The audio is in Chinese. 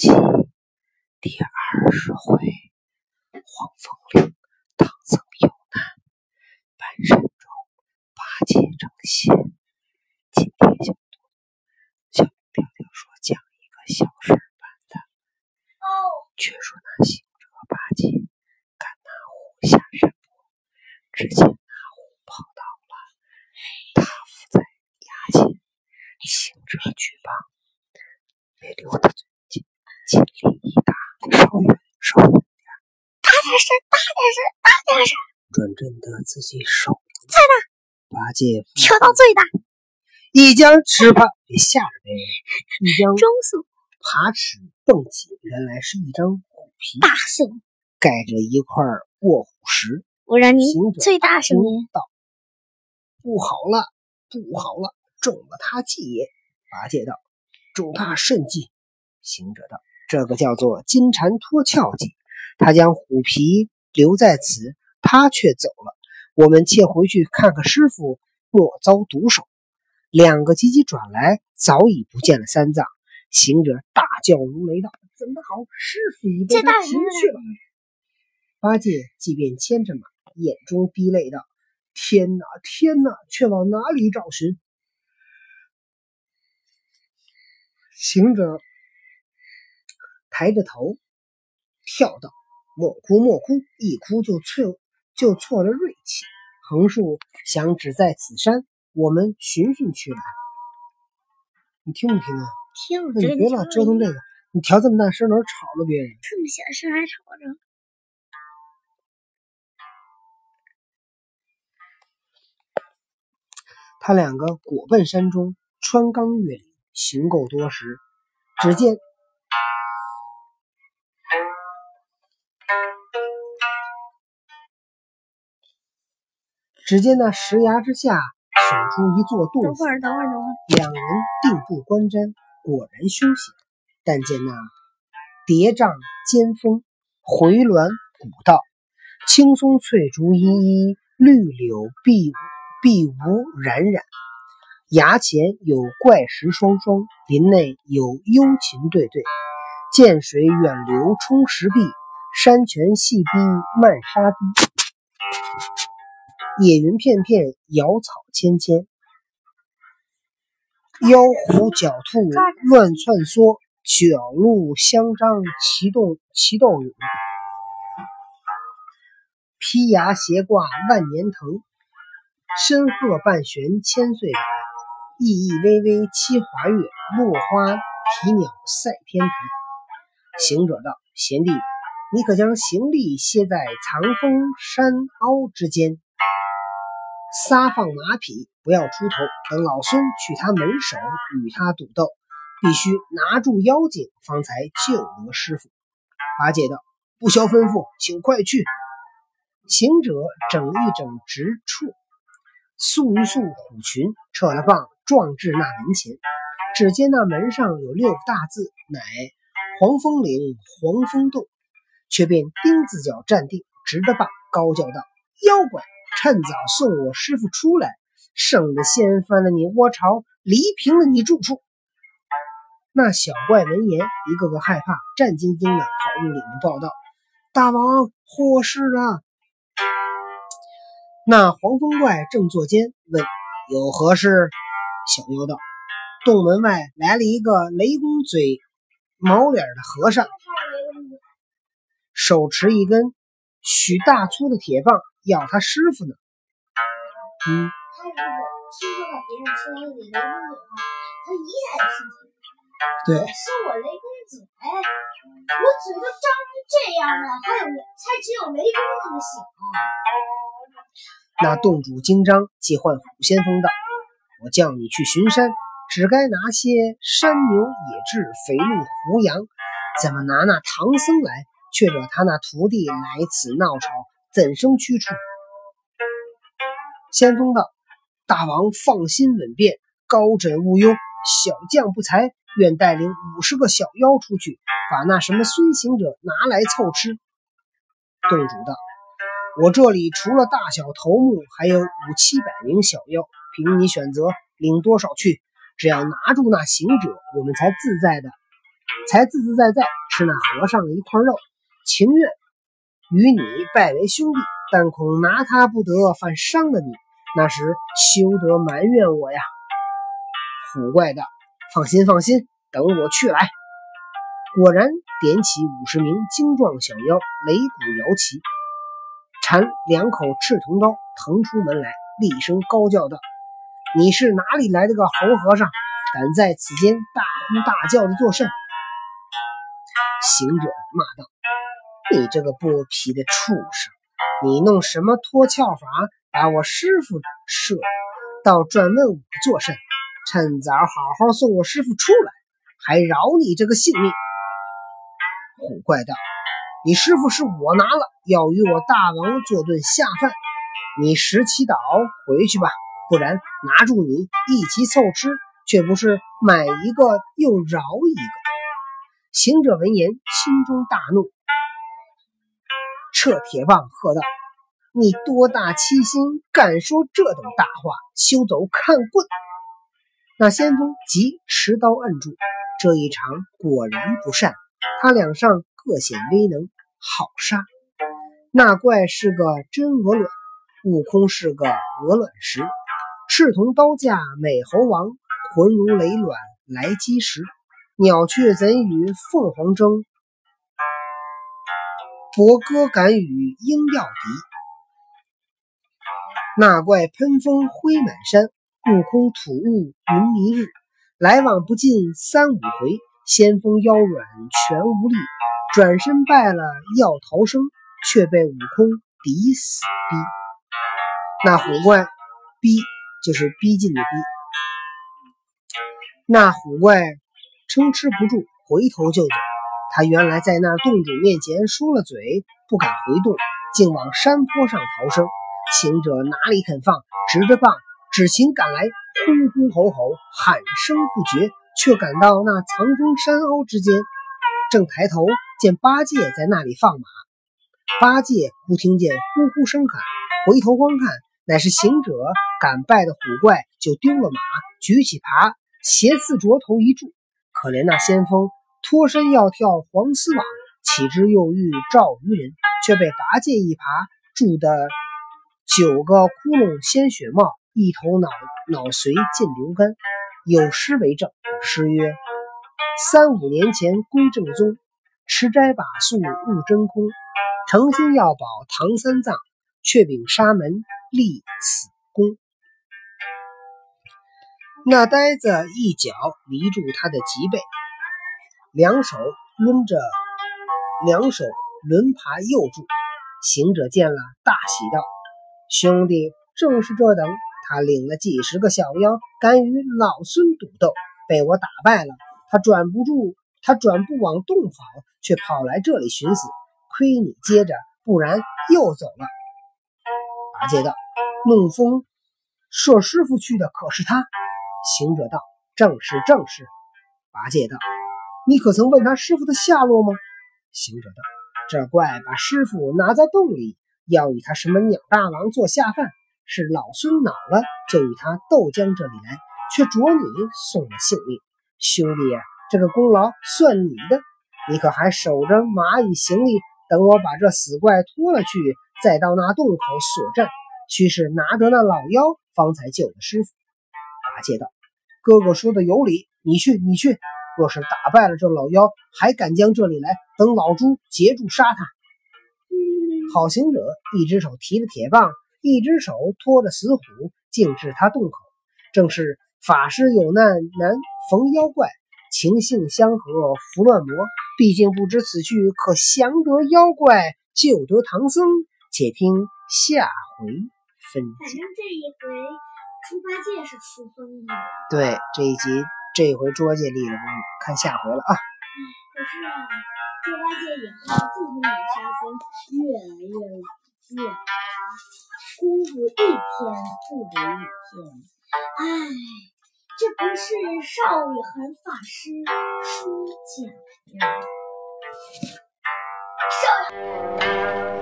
记第二十回，黄风岭唐僧有难，半山中八戒成仙。今天小小调调说讲一个小事版的。却说那行者八戒赶那虎下山坡，只见那虎跑到了，他伏在崖前，行者举棒，没留他嘴近，尽力一打，稍远稍远点，大点声，大点声，大点声，转正的自己手在哪？八戒跳到最大，一将吃怕，别吓着别人，一将 中速爬齿蹦起，原来是一张虎皮，大声，盖着一块卧虎石。我让你最大声音，道：“不好了，不好了，中了他计也。”八戒道：“中他甚计？”行者道：“这个叫做金蝉脱壳计。他将虎皮留在此，他却走了。我们且回去看看师傅，莫遭毒手。”两个急急转来，早已不见了三藏。行者大叫如雷道：“怎么好？师傅已被擒去了！”八戒即便牵着马，眼中滴泪道：“天哪，天哪！却往哪里找寻？”行者抬着头跳道：“莫哭，莫哭！一哭就错就错了锐气。横竖想只在此山，我们寻寻去来。你听不听啊？听那你别老折腾这个，你调这么大声，哪吵了别人？这么小声还吵着，他两个果奔山中，穿冈越岭，行够多时。只见只见那石崖之下，耸出一座洞府等会，儿，等会儿，等会儿，两人定步观瞻，果然凶险。但见那叠嶂尖峰，回峦古道，青松翠竹依依，绿柳碧碧无冉冉。崖前有怪石双双，林内有幽禽对对。涧水远流冲石壁，山泉细滴漫沙堤。野云片片，瑶草芊芊。妖狐狡兔乱窜梭，角鹿相张齐动齐斗勇。披崖斜挂万年藤，深壑半悬千岁柏。意意微微七华月，落花啼鸟赛天台。行者道：“贤弟，你可将行李歇在藏峰山凹之间，撒放马匹，不要出头。等老孙去他门首与他赌斗，必须拿住妖精，方才救得师傅。”八戒道：“不消吩咐，请快去。”行者整一整直处，束一束虎群，扯了棒，撞至那门前。只见那门上有六个大字，乃“黄风岭黄风洞”，却便钉子脚站定，直着棒，高叫道：“妖怪，趁早送我师傅出来，省得掀翻了你窝巢，犁平了你住处。”那小怪闻言，一个个害怕，战兢兢的跑入里面报道：“大王祸事了！”那黄风怪正坐间，问：“有何事？”小妖道：“洞门外来了一个雷公嘴、毛脸的和尚，手持一根许大粗的铁棒，要他师傅呢。”嗯，他如果听说了别人说有你雷公嘴话，他一眼心情。对，是我雷公嘴，我嘴都张成这样了，还有，才只有雷公那么小。那洞主金张，即唤虎先锋道：“我叫你去巡山，只该拿些山牛、野雉、肥鹿、胡羊，怎么拿那唐僧来，却惹他那徒弟来此闹吵，怎生驱除？”先锋道：“大王放心稳便，高枕无忧。小将不才，愿带领五十个小妖出去，把那什么孙行者拿来凑吃。”洞主道：“我这里除了大小头目，还有五七百名小妖，凭你选择，领多少去。只要拿住那行者，我们才自在的才自自在在吃那和尚一块肉，情愿与你拜为兄弟，但恐拿他不得，犯伤了你，那时休得埋怨我呀。虎怪道：“放心，放心，等我去来。”果然点起五十名精壮小妖，擂鼓摇旗，缠两口赤铜刀，腾出门来，厉声高叫道：“你是哪里来的个猴和尚？敢在此间大呼大叫的作甚？”行者骂道：“你这个剥皮的畜生，你弄什么脱壳法，把我师傅射，倒转问我作甚？趁早好好送我师傅出来，还饶你这个性命。”虎怪道：“你师傅是我拿了，要与我大王做顿下饭。你拾祈祷回去吧，不然拿住你一起凑吃，却不是买一个又饶一个。”行者闻言，心中大怒，撤铁棒喝道：“你多大欺心，敢说这等大话！休走，看棍！”那先锋即持刀摁住。这一场果然不善。他两上各显威能，好杀。那怪是个真鹅卵，悟空是个鹅卵石。赤铜刀架美猴王，浑如雷卵来击石。鸟雀怎与凤凰争？伯歌敢与鹰要敌？那怪喷风灰满山，悟空吐雾云迷日。来往不尽三五回。先锋腰软全无力，转身败了要逃生，却被悟空抵死逼。那虎怪逼就是逼近的逼。那虎怪撑持不住，回头就走。他原来在那洞主面前说了嘴，不敢回洞，竟往山坡上逃生。行者哪里肯放，执着棒，只行赶来，呼呼吼吼，喊声不绝。却赶到那藏风山凹之间，正抬头见八戒在那里放马。八戒忽听见呼呼声喊，回头观看，乃是行者赶败的虎怪，就丢了马，举起耙，斜刺着头一柱。可怜那先锋脱身要跳黄丝网，岂知又遇赵渔人，却被拔剑一耙铸得九个窟窿鲜血冒，一头脑脑髓尽流干。有诗为证。诗曰：“三五年前归正宗，持斋把素悟真空。诚心要保唐三藏，却禀沙门立此功。”那呆子一脚离住他的脊背，两手抡着，两手轮爬右住。行者见了，大喜道：“兄弟，正是这等。他领了几十个小妖，敢与老孙赌斗。”被我打败了，他转不住，他转不往洞跑，却跑来这里寻死。亏你接着，不然又走了。八戒道：“怒风射师傅去的可是他？”行者道：“正是，正是。”八戒道：“你可曾问他师傅的下落吗？”行者道：“这怪把师傅拿在洞里，要与他什么鸟大王做下饭，是老孙恼了，就与他斗将这里来。”却着你送了性命，兄弟，这个功劳算你的。你可还守着马与行李，等我把这死怪拖了去，再到那洞口锁阵。须是拿着那老妖，方才救的师傅。八戒道：“哥哥说的有理，你去，你去。若是打败了这老妖，还敢将这里来，等老猪截住杀他。”好行者一只手提着铁棒，一只手托着死虎，径至他洞口，正是。法师有难难逢妖怪，情性相合伏乱魔。毕竟不知此去可降得妖怪，救得唐僧。且听下回分解。反正这一回猪八戒是出风了。对，这一集这一回猪八戒立了功，看下回了啊。可是啊，猪八戒以后自从演沙僧，越来越越功夫一天不如一天。唉。这不是邵雨涵法师说讲的。邵。